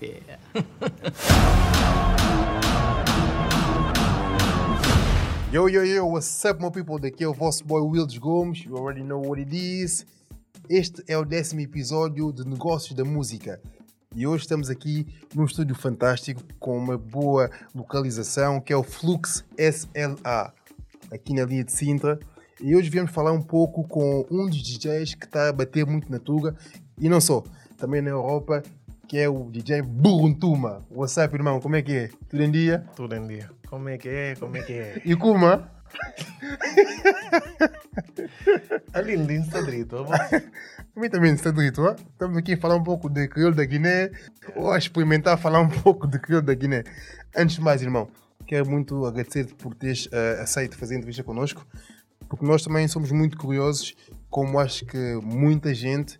Yeah. Yo, yo, yo, what's up, my people? Daqui é o vosso boy Wildes Gomes. You already know what it is. Este é o décimo episódio de Negócios da Música. E hoje estamos aqui num estúdio fantástico com uma boa localização que é o Flux SLA, aqui na linha de Sintra. E hoje viemos falar um pouco com um dos DJs que está a bater muito na Tuga e não só, também na Europa, que é o DJ Buruntuma. What's up, irmão? Como é que é? Tudo em dia? Tudo em dia. Como é que é? Como é que é? E Kuma? Ali no Instadrito. Também também está dito, ó. Estamos aqui a falar um pouco de crioulo da Guiné, ou a experimentar falar um pouco de crioulo da Guiné. Antes de mais, irmão, quero muito agradecer-te por teres uh, aceito fazer a entrevista connosco, porque nós também somos muito curiosos, como acho que muita gente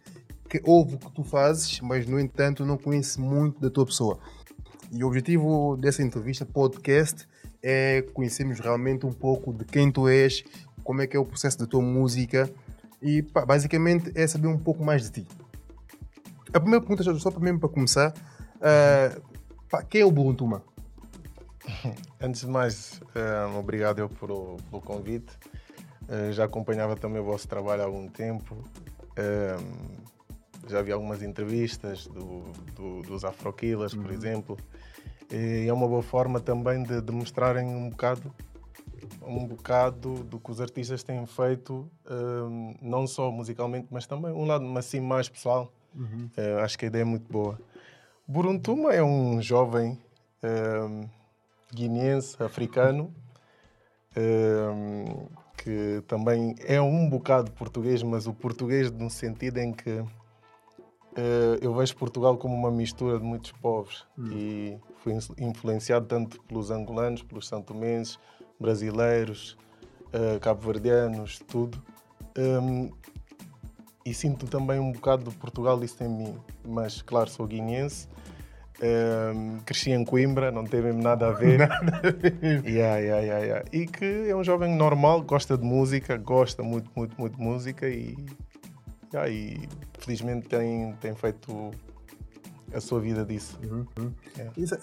que ouve o que tu fazes, mas no entanto não conhece muito da tua pessoa. E o objetivo dessa entrevista, podcast, é conhecermos realmente um pouco de quem tu és, como é que é o processo da tua música e pá, basicamente é saber um pouco mais de ti. A primeira pergunta, só para mesmo para começar, uh, pá, quem é o Buruntuma? Antes de mais, um, obrigado eu por, pelo convite. Uh, já acompanhava também o vosso trabalho há algum tempo. Um, já vi algumas entrevistas do, do, dos Afroquilas, por uhum. exemplo. E é uma boa forma também de, de mostrarem um bocado um bocado do que os artistas têm feito, um, não só musicalmente, mas também um lado assim mais pessoal. Uhum. Uh, acho que a ideia é muito boa. Buruntuma é um jovem um, guineense, africano, um, que também é um bocado português, mas o português no sentido em que eu vejo Portugal como uma mistura de muitos povos uhum. e fui influenciado tanto pelos angolanos, pelos santomenses, brasileiros, uh, cabo-verdianos, tudo. Um, e sinto também um bocado de Portugal isso em mim. Mas, claro, sou guineense. Um, cresci em Coimbra, não teve nada a ver. Nada a ver. Yeah, yeah, yeah, yeah. E que é um jovem normal, gosta de música, gosta muito, muito, muito de música e, yeah, e felizmente tem, tem feito a sua vida disso. Uhum, uhum. Yeah. Isso,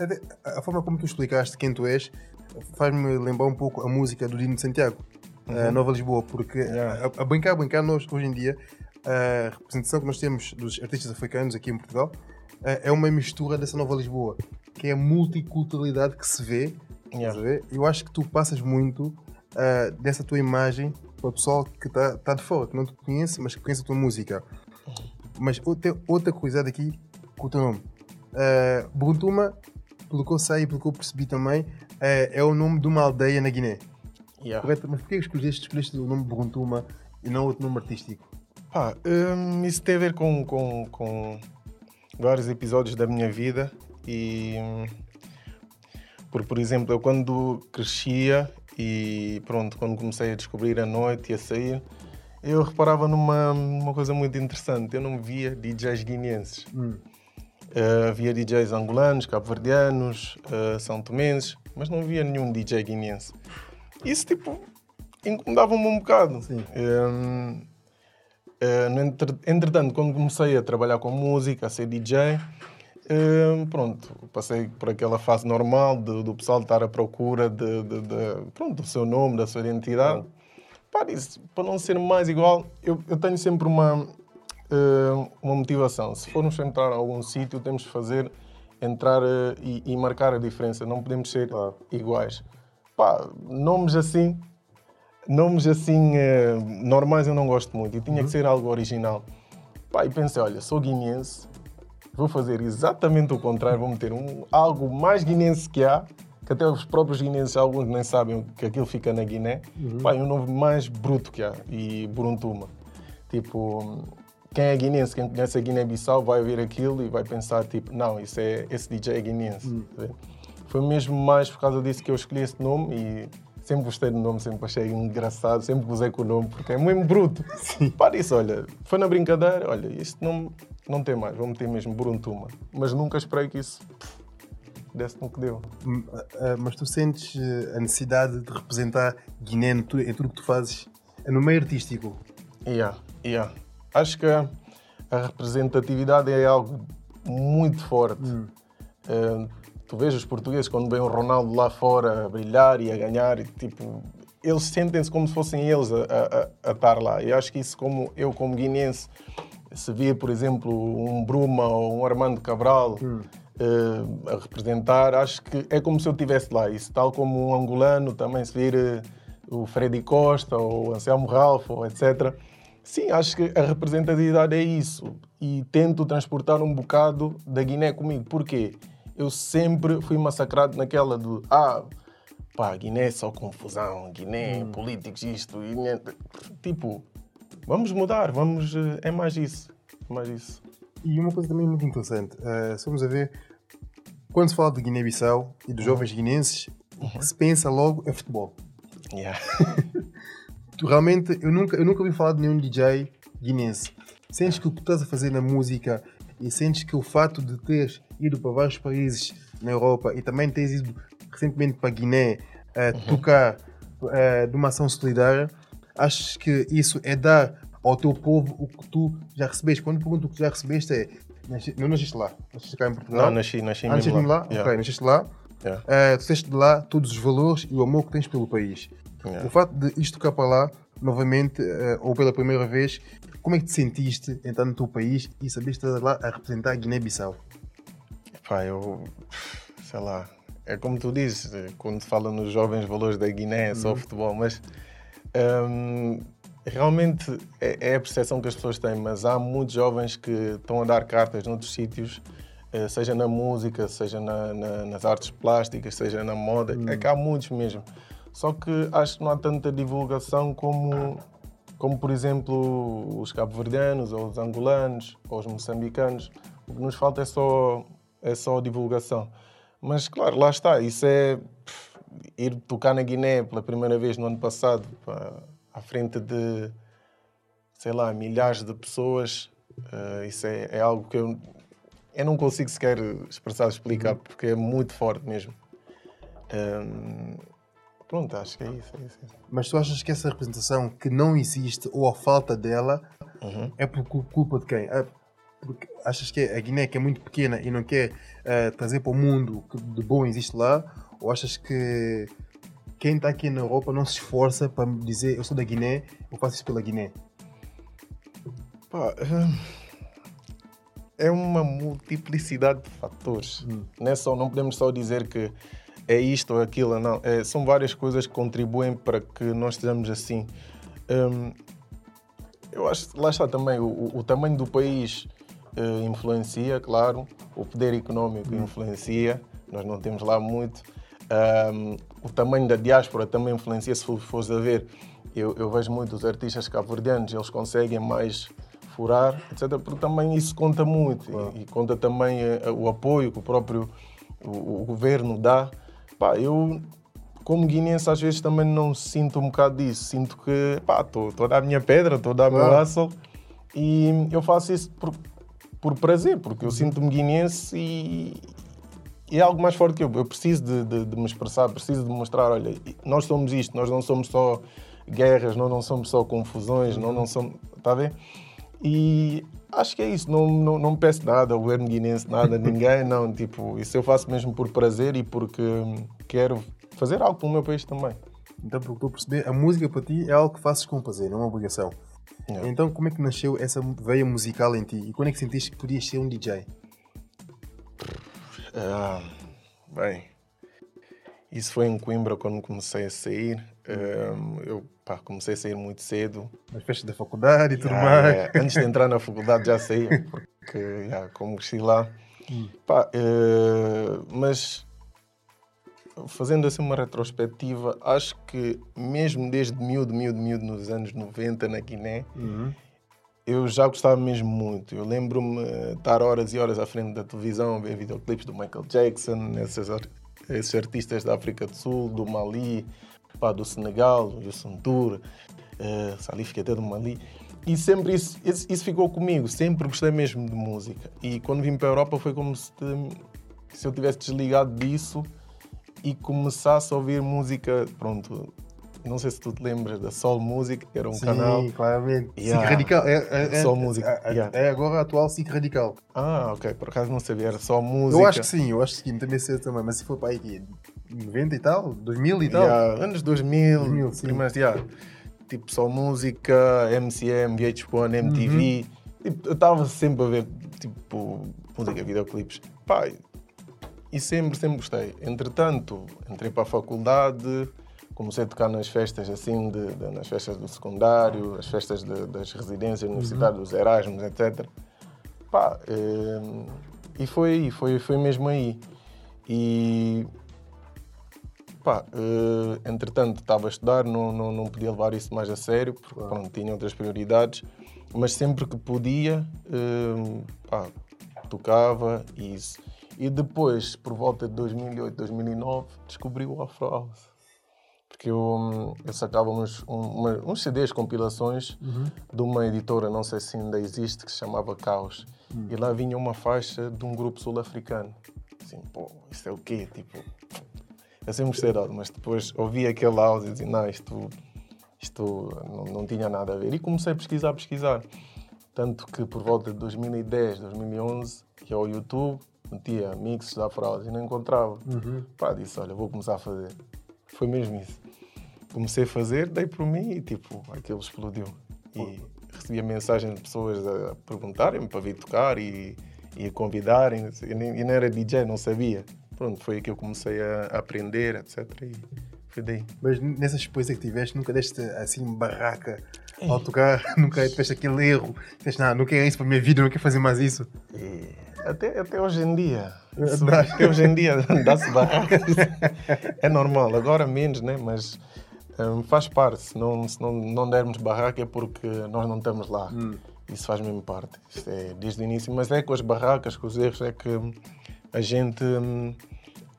a forma como tu explicaste quem tu és faz-me lembrar um pouco a música do Dino de Santiago, uhum. Nova Lisboa, porque yeah. a, a brincar, a brincar, nós hoje em dia, a representação que nós temos dos artistas africanos aqui em Portugal é uma mistura dessa Nova Lisboa, que é a multiculturalidade que se vê. Yeah. Eu acho que tu passas muito uh, dessa tua imagem para o pessoal que está tá de fora, que não te conhece, mas que conhece a tua música. Mas outra, outra curiosidade aqui com o teu nome. Uh, Buruntuma, pelo que eu sei e pelo que eu percebi também, é, é o nome de uma aldeia na Guiné. Yeah. Correto? Mas porquê escolheste, escolheste o nome Buruntuma e não outro nome artístico? Ah, um, isso tem a ver com, com, com vários episódios da minha vida e hum, por, por exemplo, eu quando crescia e pronto, quando comecei a descobrir a noite e a sair, eu reparava numa uma coisa muito interessante. Eu não via DJs guineenses. Hum. Uh, havia DJs angolanos, cabo-verdianos, uh, são tomenses, mas não havia nenhum DJ guineense. Isso, tipo, incomodava-me um bocado. Sim. Um, uh, entretanto, quando comecei a trabalhar com música, a ser DJ, um, pronto, passei por aquela fase normal de, do pessoal estar à procura de, de, de, pronto, do seu nome, da sua identidade. Para, isso, para não ser mais igual, eu, eu tenho sempre uma, uh, uma motivação. Se formos entrar a algum sítio, temos que fazer entrar uh, e, e, marcar a diferença. Não podemos ser iguais. Pá, nomes assim, nomes assim uh, normais eu não gosto muito. E tinha uhum. que ser algo original. Pá, e pensei, olha, sou guineense, vou fazer exatamente o contrário, vou meter um, algo mais guineense que há, que até os próprios guineenses, alguns nem sabem que aquilo fica na Guiné. Uhum. Pá, e um nome mais bruto que há, e Buruntuma. Tipo, quem é guinense, quem conhece a Guiné-Bissau vai ver aquilo e vai pensar tipo, não, isso é, esse DJ é guinense. Hum. Foi mesmo mais por causa disso que eu escolhi esse nome e sempre gostei do nome, sempre achei engraçado, sempre usei com o nome porque é muito bruto. Sim. Para isso, olha, foi na brincadeira, olha, isto não, não tem mais, vou meter mesmo Buruntuma. Mas nunca esperei que isso desse no que deu. Mas tu sentes eh, a necessidade de representar Guiné em tudo o que tu fazes no meio artístico? Yeah, yeah acho que a representatividade é algo muito forte. Hum. Uh, tu vês os portugueses quando vêem o Ronaldo lá fora a brilhar e a ganhar, e, tipo, eles sentem-se como se fossem eles a, a, a, estar lá. E acho que isso, como eu, como guinense, se via, por exemplo, um Bruma ou um Armando Cabral hum. Uh, a representar, acho que é como se eu estivesse lá. Isso, tal como um angolano também se vir uh, o Freddy Costa ou o Anselmo Ralph, ou etc. Sim, acho que a representatividade é isso. E tento transportar um bocado da Guiné comigo. Porquê? eu sempre fui massacrado naquela do ah, pá, Guiné é só confusão, Guiné, hum. políticos, isto, Guiné... tipo, vamos mudar, vamos, eh, é mais isso, é mais isso. E uma coisa também muito interessante, uh, a ver, quando se fala de Guiné-Bissau e dos jovens guinenses, o que uhum. se pensa logo é futebol. Yeah. Realmente, eu nunca, eu nunca ouvi falar de nenhum DJ guinense. Sentes que o que estás a fazer na música e sentes que o fato de teres ido para vários países na Europa e também teres ido recentemente para Guiné uh, uhum. tocar uh, de uma ação solidária, achas que isso é dar ao teu povo o que tu já recebeste? Quando pergunto o que já recebeste é não nasceste lá, nasceste cá em Portugal? Não, nasci, nasci ah, mesmo lá. lá? Yeah. Ok, nasceste lá. Yeah. Uh, tu tens de lá todos os valores e o amor que tens pelo país. Yeah. O facto de isto tocar para lá, novamente, uh, ou pela primeira vez, como é que te sentiste entrar no teu país e saberes estar lá a representar a Guiné-Bissau? Pá, eu. sei lá. É como tu dizes, quando se fala nos jovens valores da Guiné, é só uhum. futebol, mas. Um, realmente é, é, a percepção que as pessoas têm, mas há muitos jovens que estão a dar cartas noutros sítios, eh, seja na música, seja na, na, nas artes plásticas, seja na moda, uhum. é que há muitos mesmo. Só que acho que não há tanta divulgação como como por exemplo os cabo-verdianos, ou os angolanos, ou os moçambicanos. O que nos falta é só, é só divulgação. Mas claro, lá está, isso é ir tocar na Guiné pela primeira vez no ano passado, pá, à frente de, sei lá, milhares de pessoas. Uh, isso é, é, algo que eu, eu não consigo sequer expressar, explicar, porque é muito forte mesmo. Um, Pronto, acho que é isso, é isso. Mas tu achas que essa representação que não existe ou a falta dela uhum. é por culpa de quem? É porque achas que a Guiné que é muito pequena e não quer uh, trazer para o mundo que de bom existe lá? Ou achas que quem está aqui na Europa não se esforça para dizer eu sou da Guiné, eu faço isso pela Guiné? Pá, hum, é uma multiplicidade de fatores. Hum. Não, é só, não podemos só dizer que é isto ou aquilo, não. É, são várias coisas que contribuem para que nós estejamos assim. Hum, eu acho que lá está também, o, o tamanho do país uh, influencia, claro, o poder económico hum. influencia, nós não temos lá muito. Um, o tamanho da diáspora também influencia, se fores a ver. Eu, eu vejo muitos artistas cabo-verdianos, eles conseguem mais furar, etc. Porque também isso conta muito e, e, conta também uh, o apoio que o próprio o, o governo dá Pá, eu, como guinense, às vezes também não sinto um bocado disso. Sinto que, estou a dar a minha pedra, estou a dar o meu hustle e eu faço isso por, por prazer, porque eu sinto-me guinense e, e, é algo mais forte que eu. Eu preciso de, de, de, me expressar, preciso de mostrar, olha, nós somos isto, nós não somos só guerras, nós não somos só confusões, nós não somos. Está a ver? E acho que é isso. Não, não, não peço nada ao governo guinense, nada, ninguém. Não, tipo, isso eu faço mesmo por prazer e porque quero fazer algo para o meu país também. Então, pelo que estou a perceber, a música para ti é algo que fazes com prazer, não é uma obrigação. É. Então, como é que nasceu essa veia musical em ti? E quando é que sentiste que podias ser um DJ? Ah, bem, isso foi em Coimbra quando comecei a sair. Um, eu pá, comecei a sair muito cedo. Nas festas da faculdade e tudo mais. É, antes de entrar na faculdade já saí, porque yeah, como cresci lá. Hum. Pá, uh, mas fazendo assim uma retrospectiva, acho que mesmo desde miúdo, miúdo, miúdo, nos anos 90 na Guiné, uhum. Eu já gostava mesmo muito. Eu lembro-me estar horas e horas à frente da televisão, ver videoclipes do Michael Jackson, esses, esses artistas da África do Sul, do Mali, pá, do Senegal, o Youssou Tour, uh, Salif Keita do Mali. E sempre isso, isso, ficou comigo, sempre gostei mesmo de música. E quando vim para a Europa foi como se, se eu tivesse desligado disso e começasse a ouvir música, pronto, não sei se tu te lembras da Sol Music, que era um Sim, canal. claramente. Yeah. Radical. É, é, é, música, É, é- yeah. é agora a atual SIC Radical. Ah, ok, por acaso não sabia, era só música. Eu acho que sim, eu acho que sim, também sei também. Mas se for para aí, que 90 e tal, 2000 e tal. Yeah, anos 2000, 2000, sim. primeiros, yeah. tipo só música, MCM, VH1, MTV. Uhum. Tipo, eu estava sempre a ver tipo, música, videoclipes. Pá, e sempre, sempre gostei. Entretanto, entrei para a faculdade, comecei a tocar nas festas assim, de, de- nas festas do secundário, as festas de- das residências universitárias, dos Erasmus, etc. Pá, eh, e foi aí, foi, foi mesmo aí. E Pá, eh, entretanto estava a estudar, não, não, não podia levar isso mais a sério, porque pronto, tinha outras prioridades, mas sempre que podia, eh, pá, tocava e isso. E depois, por volta de 2008, 2009, descobri o Afro House. Porque eu, eu sacava uns, um- uma- uns CDs, compilações de uma editora, não sei se ainda existe, que se chamava Caos. E lá vinha uma faixa de um grupo sul-africano. Assim, pô, isso é o quê? Tipo, eu sempre gostei mas depois ouvi aquele áudio e dizia, não, isto, isto não, não tinha nada a ver. E comecei a pesquisar, pesquisar. Tanto que por volta de 2010, 2011, ia ao YouTube, metia mixes da fraude e não encontrava. Pá, disse, olha, vou começar a fazer. Foi mesmo isso. Comecei a fazer, dei por mim e tipo, aquilo explodiu. E recebia mensagem de pessoas a perguntarem-me para vir tocar e, e a convidarem. E nem, e não era DJ, não sabia. Pronto, foi aí que eu comecei a, aprender, etc. E foi daí. Mas nessa experiência que tiveste, nunca deste assim barraca ao tocar, nunca tiveste aquele erro. Disseste, não, não quero isso para a minha vida, não quero fazer mais isso. E até, até hoje em dia. Até hoje em dia dá-se barracas. É normal, agora menos, né? Mas hum, faz parte. Se não, se não, não dermos barraca é porque nós não estamos lá. Isso faz mesmo parte. Isto é desde o início. Mas é com as barracas, com os erros, é que a gente. hum,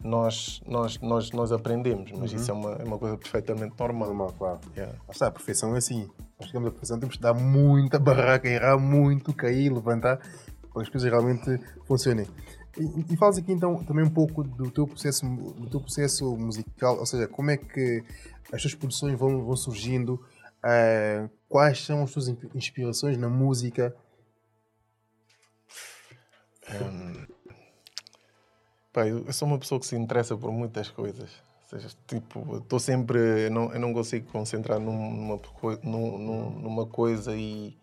Nós, nós, nós, nós aprendemos, mas isso é uma, é uma coisa perfeitamente normal. Normal, claro. Yeah. Está, a perfeição é assim. Nós chegamos à perfeição, temos que dar muita barraca, errar muito, cair, levantar, para que as coisas realmente funcionem. E, falas aqui então também um pouco do teu processo, do teu processo musical, ou seja, como é que as tuas produções vão, vão surgindo, eh, quais são as tuas in- inspirações na música. Pá, eu sou uma pessoa que se interessa por muitas coisas. Ou seja, tipo, estou sempre. Eu não, eu não consigo concentrar num- numa, numa coisa e,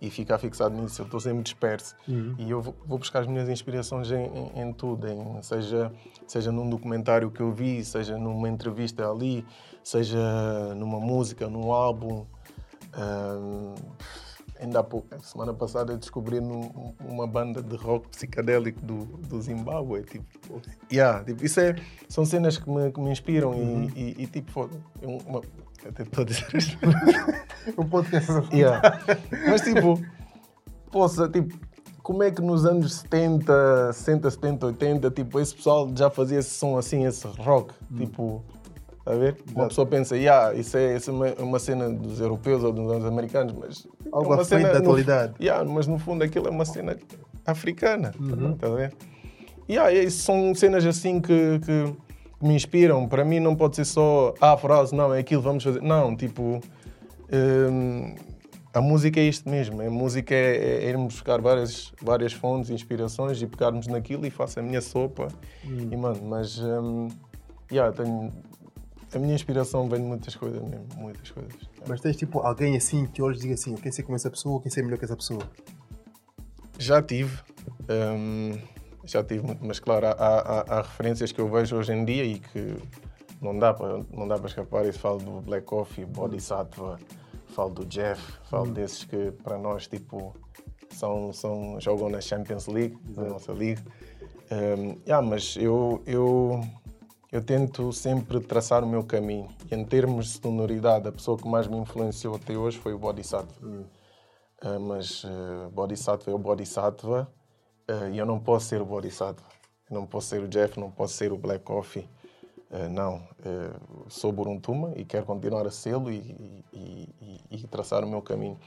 e ficar fixado nisso. Eu estou sempre disperso. E eu vou, buscar as minhas inspirações em, em- em tudo. Em, seja, seja num documentário que eu vi, seja numa entrevista ali, seja numa música, num álbum. Ahm, ainda há pouco, semana passada, eu descobri num- uma banda de rock psicadélico do, do Zimbábue. Tipo, yeah, tipo, isso é, são cenas que me, que me inspiram e, e, e, tipo, uma, estou a dizer isto. Um podcast. Yeah. Mas tipo, poça, tipo, como é que nos anos 70, 60, 70, 80, tipo, esse pessoal já fazia esse som assim, esse rock, tipo, a ver? Uma pessoa pensa, yeah, isso é, isso é uma, cena dos europeus ou dos americanos, mas Algo é uma da no- atualidade. yeah, mas no fundo aquilo é uma cena africana, tá a ver? Yeah, e são cenas assim que, que me inspiram. Para mim não pode ser só ah, a frase, não, é aquilo, vamos fazer. Não, tipo, hum, a música é isto mesmo. A música é, é irmos buscar várias, várias fontes, inspirações e pegarmos naquilo e faço a minha sopa. E mano, mas hum, yeah, tenho, a minha inspiração vem de muitas coisas mesmo, muitas coisas. Mas tens tipo alguém assim que hoje diga assim, eu quero ser como essa pessoa, eu quero ser melhor que essa pessoa. Já tive. hum, já tive muito, mas claro, há, há- há referências que eu vejo hoje em dia e que não dá para não dá para escapar. Isso falo do Black Coffee, Bodhisattva, falo do Jeff, falo desses que para nós tipo são, são jogam na Champions League, na nossa liga. Hum, yeah, mas eu, eu eu tento sempre traçar o meu caminho. E em termos de sonoridade, a pessoa que mais me influenciou até hoje foi o Bodhisattva. Uh, mas uh, Bodhisattva é o Bodhisattva uh, e eu não posso ser o Bodhisattva. Não posso ser o Jeff, não posso ser o Black Coffee. Uh, não, uh, sou Buruntuma e quero continuar a sê-lo e, e, e- e traçar o meu caminho.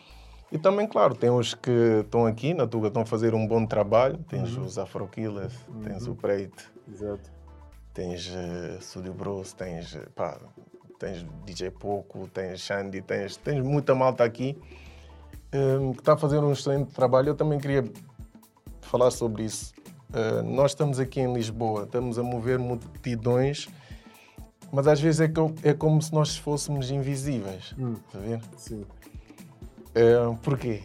E também, claro, tem os que estão aqui na Tuga, estão a fazer um bom trabalho. Tens os Afro Killers, tens o Preite, Exato. tens uh, Studio Bros, tens, pá, tens DJ Poco, tens Xandi, tens, tens muita malta aqui um, que está a fazer um excelente trabalho. Eu também queria falar sobre isso. Uh, nós estamos aqui em Lisboa, estamos a mover multidões, mas às vezes é, co é como se nós fôssemos invisíveis. Hum. Está a ver? Sim. Uh, porquê?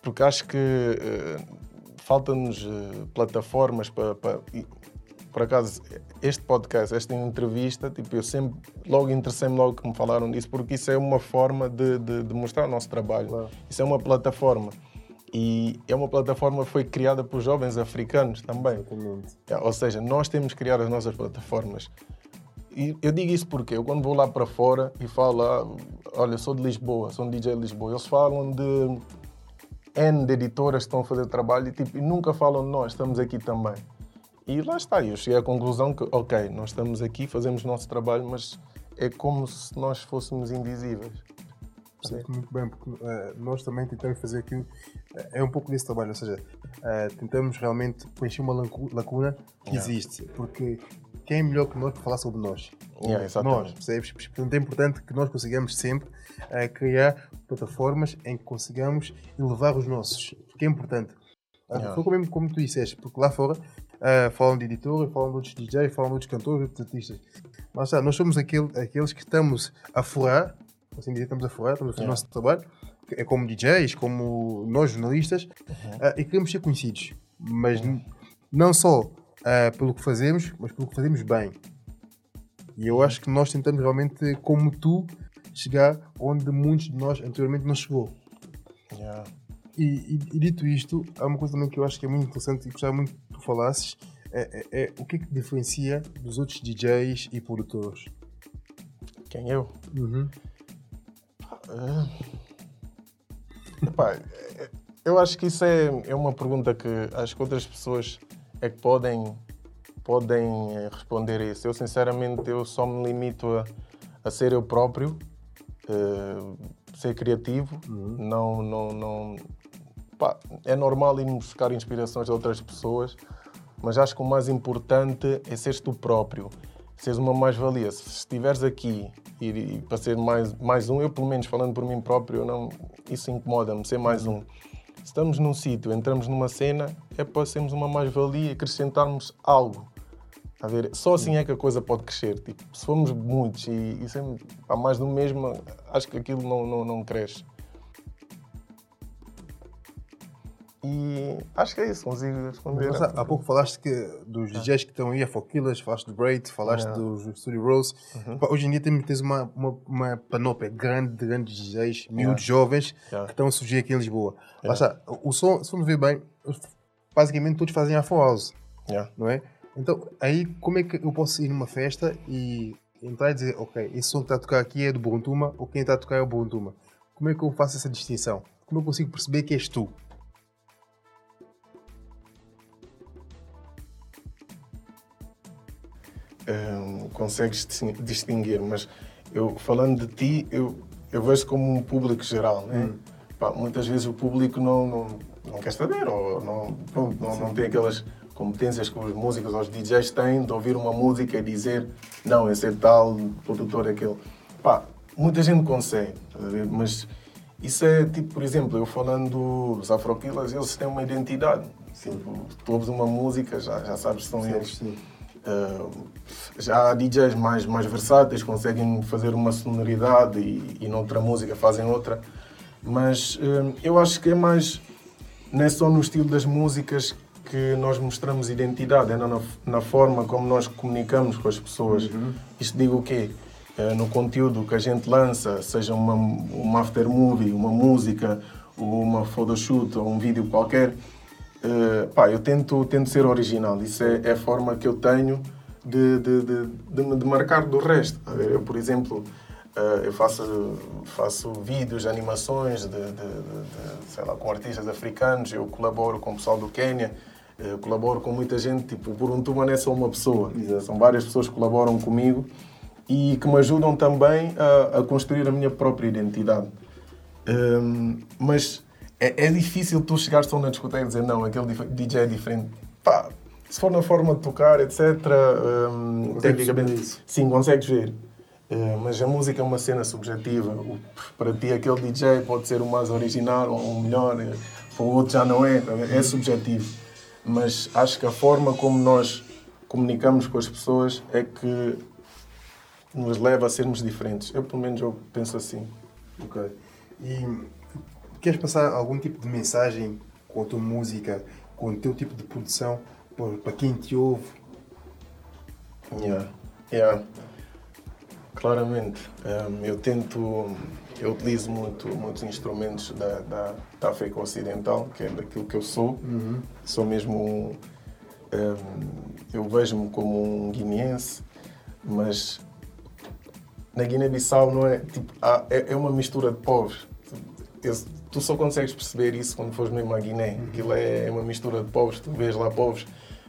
Porque acho que uh, faltam-nos plataformas para. por acaso, este podcast, esta entrevista, tipo, eu sempre, logo interessei-me logo que me falaram disso, porque isso é uma forma de, de, de mostrar o nosso trabalho. Claro. Isso é uma plataforma. E é uma plataforma que foi criada por jovens africanos também. Exatamente. É, ou seja, nós temos que criar as nossas plataformas. E eu digo isso porque eu, quando vou lá para fora e falo, ah, olha, sou de Lisboa, sou um DJ de Lisboa, eles falam de N de editoras que estão a fazer trabalho e, tipo, e nunca falam de nós, estamos aqui também. E lá está, eu cheguei à conclusão que, ok, nós estamos aqui, fazemos o nosso trabalho, mas é como se nós fôssemos invisíveis. Percebo muito bem, porque uh, nós também tentamos fazer aquilo, uh, é um pouco desse trabalho, ou seja, uh, tentamos realmente preencher uma lacuna que yeah. existe, porque quem é melhor que nós para falar sobre nós? Yeah, nós, percebes? Portanto, é importante que nós consigamos sempre criar plataformas em que consigamos elevar os nossos, porque é importante. Yeah. Foi como, como tu disseste, porque lá fora falam de editora, falam de outros DJs, falam de outros cantores, outros artistas. Mas nós somos aquele, aqueles que estamos a furar assim dizer, estamos a fora, estamos a fazer o nosso trabalho, é como DJs, como nós jornalistas, uhum. uh, e queremos ser conhecidos. Mas uhum. não só uh, pelo que fazemos, mas pelo que fazemos bem. E eu acho que nós tentamos realmente, como tu, chegar onde muitos de nós anteriormente não chegou. Yeah. E, e, e, dito isto, há uma coisa também que eu acho que é muito interessante e gostava muito que tu falasses, é, é, é o que é que diferencia dos outros DJs e produtores? Quem eu? Uhum. Uh, epá, eu acho que isso é, é uma pergunta que acho que outras pessoas é que podem, podem responder isso. Eu, sinceramente, eu só me limito a, a ser eu próprio, uh, ser criativo. Uhum. Não, não, não... Pá, é normal ir buscar inspirações de outras pessoas, mas acho que o mais importante é seres tu próprio seres uma mais-valia. Se estiveres aqui e, e, para ser mais, mais um, eu pelo menos falando por mim próprio, não, isso incomoda-me, ser mais um. Estamos num sítio, entramos numa cena, é para sermos uma mais-valia, acrescentarmos algo. A ver, só assim é que a coisa pode crescer. Tipo, se formos muitos e, e sempre há mais do mesmo, acho que aquilo não, não, não cresce. E acho que é isso, consigo responder. Mas, há pouco falaste que dos DJs que estão aí, a Foquilas, falaste do Braid, falaste yeah. dos Studio Rose. Uhum. Hoje em dia tens uma, uma, uma panóplia grande de grandes DJs, miúdos yeah. jovens, yeah. que estão a surgir aqui em Lisboa. Yeah. o som, se formos ver bem, basicamente todos fazem Afro House, não é? Então, aí como é que eu posso ir numa festa e entrar e dizer, ok, esse som que está a tocar aqui é do Buruntuma ou quem está a tocar é o Buruntuma? Como é que eu faço essa distinção? Como eu consigo perceber que és tu? Consegues distinguir, mas eu falando de ti, eu, eu vejo como um público geral, né? Hum. Pá, muitas vezes o público não, não, não quer saber ou não, não, não, não tem aquelas competências que os músicos ou os DJs têm de ouvir uma música e dizer não, esse é tal, produtor é aquele. Pá, muita gente consegue, mas isso é tipo, por exemplo, eu falando dos Afroquilas, eles têm uma identidade. Sim. Tu ouves uma música, já, já sabes que são sim, eles. Sim. Uh, já há DJs mais, mais versáteis, conseguem fazer uma sonoridade e, e noutra música fazem outra, mas uh, eu acho que é mais, não é só no estilo das músicas que nós mostramos identidade, é na, na forma como nós comunicamos com as pessoas. Uhum. Isto digo o quê? Uh, no conteúdo que a gente lança, seja uma, uma aftermovie, uma música, uma photoshoot ou um vídeo qualquer, Uh, pá, eu tento, tento ser original. Isso é, é a forma que eu tenho de, de, de, de me demarcar do resto. Eu, por exemplo, uh, eu faço, faço vídeos, animações de, sei lá, com artistas africanos, eu colaboro com o pessoal do Quênia, eu colaboro com muita gente. Tipo, o Buruntuma não é só uma pessoa, Exato. são várias pessoas que colaboram comigo e que me ajudam também a, a construir a minha própria identidade. Um, mas é, é difícil tu chegares só na discoteca e dizer não, aquele DJ é diferente. Pá, se for na forma de tocar, etc. Um, tecnicamente, sim, consegues ver. Uh, mas a música é uma cena subjetiva. O, para ti, aquele DJ pode ser o mais original ou o melhor, para o outro já não é. É subjetivo. Mas acho que a forma como nós comunicamos com as pessoas é que nos leva a sermos diferentes. Eu, pelo menos, eu penso assim. Ok. E queres passar algum tipo de mensagem com a tua música, com o teu tipo de produção, para quem te ouve? Yeah. Yeah. Claramente. Um, eu tento. Eu utilizo muito, muitos instrumentos da, da, da África Ocidental, que é daquilo que eu sou. Uhum. Sou mesmo um. um eu vejo-me como um guineense, mas na Guiné-Bissau não é. Tipo, há, é, é uma mistura de povos. Eu, tu só consegues perceber isso quando fores mesmo à Guiné. Aquilo é, uma mistura de povos. Tu vês lá povos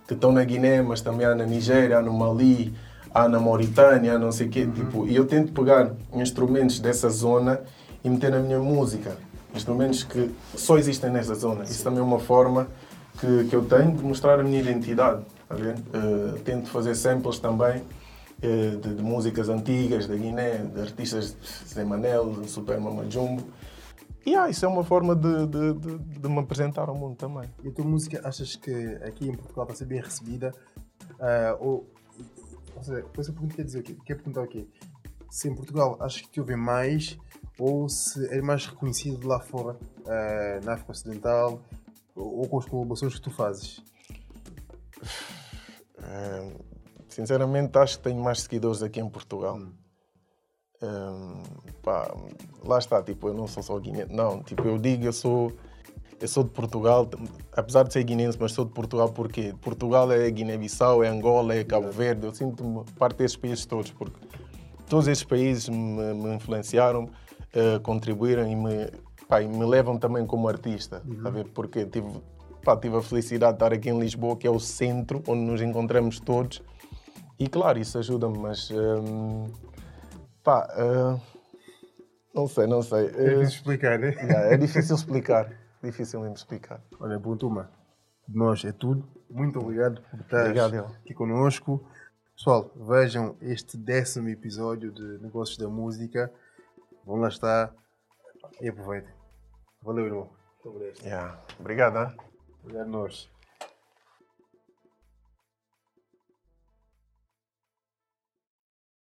que estão na Guiné, mas também há na Nigéria, há no Mali, há na Mauritânia, há não sei o quê. Uhum. Tipo, e eu tento pegar instrumentos dessa zona e meter na minha música. Instrumentos que só existem nessa zona. Isso também é uma forma que, que eu tenho de mostrar a minha identidade. Tá uh, tento fazer samples também uh, de, de, músicas antigas da Guiné, de artistas de Zé Manel, Super Mama Jumbo. E ah, isso é uma forma de, de, de, de, me apresentar ao mundo também. E a tua música achas que aqui em Portugal vai ser bem recebida? Uh, ou, ou seja, depois a pergunta quer dizer o quê? Quer perguntar o quê? Se em Portugal achas que te ouvem mais ou se é mais reconhecido lá fora, uh, na África Ocidental, ou, ou com as colaborações que tu fazes? Uh, sinceramente, acho que tenho mais seguidores aqui em Portugal. Hum. Um, pá, lá está, tipo, eu não sou só guineense, não, tipo, eu digo, eu sou, eu sou de Portugal, apesar de ser guineense, mas sou de Portugal porque Portugal é Guiné-Bissau, é Angola, é Cabo Verde, eu sinto-me parte desses países todos, porque todos esses países me, me influenciaram, uh, contribuíram e me, pá, e me levam também como artista, uhum. Tá porque tive, pá, tive a felicidade de estar aqui em Lisboa, que é o centro onde nos encontramos todos, e claro, isso ajuda-me, mas... Um, Pá, uh, não sei, não sei. É difícil explicar, né? é difícil explicar. Difícil mesmo explicar. Olha, Buntuma, de nós é tudo. Muito obrigado por estar aqui connosco. Pessoal, vejam este décimo episódio de Negócios da Música. Vão lá estar e aproveitem. Valeu, irmão. Muito obrigado. Yeah. Obrigado, hein? Obrigado a nós.